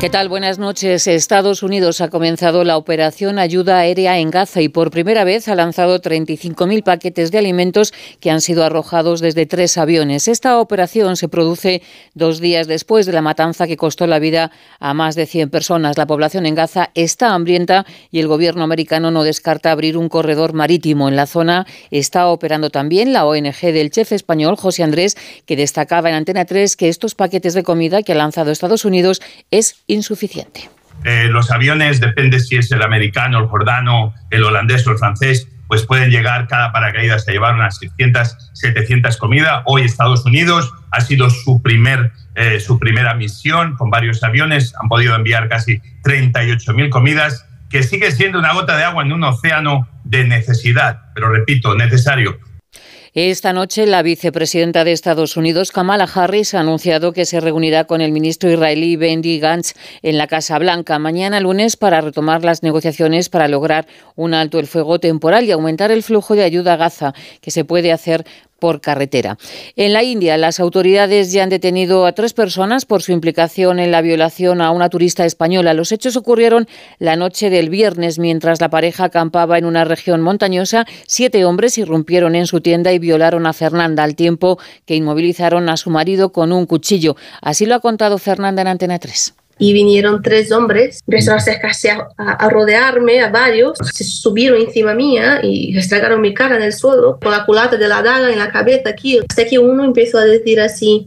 ¿Qué tal? Buenas noches. Estados Unidos ha comenzado la operación Ayuda Aérea en Gaza y por primera vez ha lanzado 35.000 paquetes de alimentos que han sido arrojados desde tres aviones. Esta operación se produce dos días después de la matanza que costó la vida a más de 100 personas. La población en Gaza está hambrienta y el gobierno americano no descarta abrir un corredor marítimo. En la zona está operando también la ONG del chef español José Andrés, que destacaba en Antena 3 que estos paquetes de comida que ha lanzado Estados Unidos es insuficiente. Eh, los aviones, depende si es el americano, el jordano, el holandés o el francés, pues pueden llegar cada paracaídas a llevar unas 600, 700 comidas. Hoy Estados Unidos ha sido su, primer, eh, su primera misión con varios aviones, han podido enviar casi 38.000 comidas, que sigue siendo una gota de agua en un océano de necesidad, pero repito, necesario. Esta noche, la vicepresidenta de Estados Unidos, Kamala Harris, ha anunciado que se reunirá con el ministro israelí Bendy Gantz en la Casa Blanca mañana lunes para retomar las negociaciones para lograr un alto el fuego temporal y aumentar el flujo de ayuda a Gaza, que se puede hacer por carretera. En la India, las autoridades ya han detenido a tres personas por su implicación en la violación a una turista española. Los hechos ocurrieron la noche del viernes mientras la pareja acampaba en una región montañosa. Siete hombres irrumpieron en su tienda y violaron a Fernanda al tiempo que inmovilizaron a su marido con un cuchillo. Así lo ha contado Fernanda en Antena 3 y vinieron tres hombres, empezaron a acercarse a, rodearme, a varios, se subieron encima mía y estragaron mi cara en el suelo, con la culata de la daga en la cabeza aquí, hasta que uno empezó a decir así,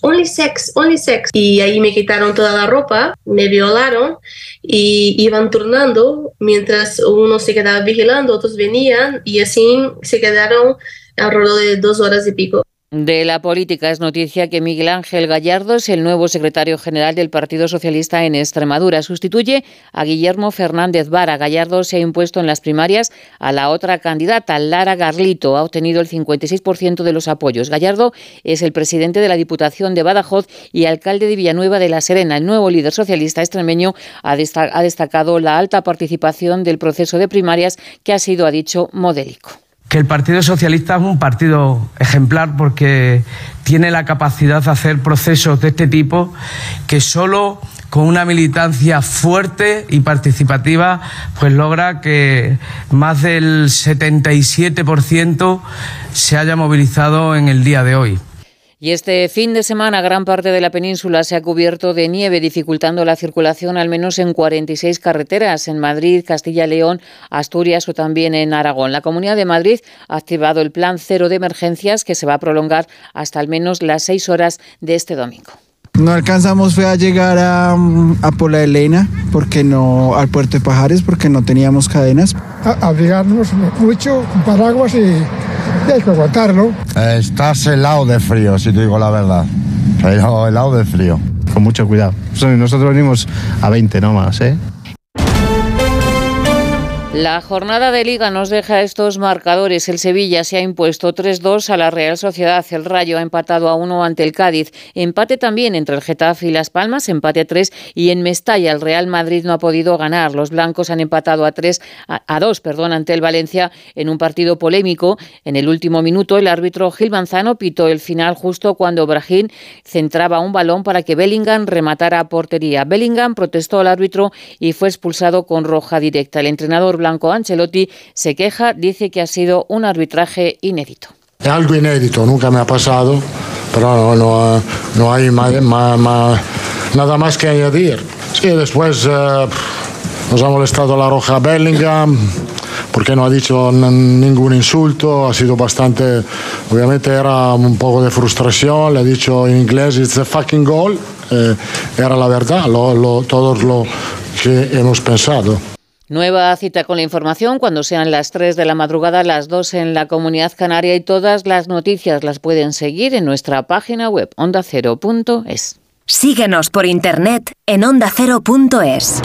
only sex, only sex. Y ahí me quitaron toda la ropa, me violaron y iban turnando mientras uno se quedaba vigilando, otros venían y así se quedaron alrededor de dos horas y pico. De la política es noticia que Miguel Ángel Gallardo es el nuevo secretario general del Partido Socialista en Extremadura. Sustituye a Guillermo Fernández Vara. Gallardo se ha impuesto en las primarias a la otra candidata, Lara Garlito. Ha obtenido el 56% de los apoyos. Gallardo es el presidente de la Diputación de Badajoz y alcalde de Villanueva de la Serena. El nuevo líder socialista extremeño ha destacado la alta participación del proceso de primarias que ha sido, ha dicho, modélico que el Partido Socialista es un partido ejemplar porque tiene la capacidad de hacer procesos de este tipo que solo con una militancia fuerte y participativa pues logra que más del 77% se haya movilizado en el día de hoy. Y este fin de semana gran parte de la península se ha cubierto de nieve, dificultando la circulación al menos en 46 carreteras en Madrid, Castilla y León, Asturias o también en Aragón. La Comunidad de Madrid ha activado el plan cero de emergencias que se va a prolongar hasta al menos las seis horas de este domingo. No alcanzamos fue a llegar a, a Pola Elena, porque no, al puerto de Pajares, porque no teníamos cadenas. abrigarnos mucho, paraguas y hay que aguantarlo. Eh, estás helado de frío, si te digo la verdad. Pero helado de frío. Con mucho cuidado. Nosotros venimos a 20 nomás, ¿eh? La jornada de liga nos deja estos marcadores. El Sevilla se ha impuesto 3-2 a la Real Sociedad. El Rayo ha empatado a 1 ante el Cádiz. Empate también entre el Getafe y Las Palmas, empate a 3. Y en Mestalla el Real Madrid no ha podido ganar. Los blancos han empatado a 3 a, 2, perdón, ante el Valencia en un partido polémico. En el último minuto el árbitro Gil Manzano pitó el final justo cuando Brahim centraba un balón para que Bellingham rematara a portería. Bellingham protestó al árbitro y fue expulsado con roja directa. El entrenador Blanco Ancelotti se queja, dice que ha sido un arbitraje inédito. Algo inédito, nunca me ha pasado, pero no, no hay nada más que añadir. Sí, después eh, nos ha molestado la roja Bellingham porque no ha dicho ningún insulto, ha sido bastante, obviamente era un poco de frustración, le ha dicho en inglés, it's a fucking goal, eh, era la verdad, lo, lo, todo lo que hemos pensado. Nueva cita con la información cuando sean las 3 de la madrugada, las 2 en la comunidad canaria y todas las noticias las pueden seguir en nuestra página web ondacero.es. Síguenos por internet en ondacero.es.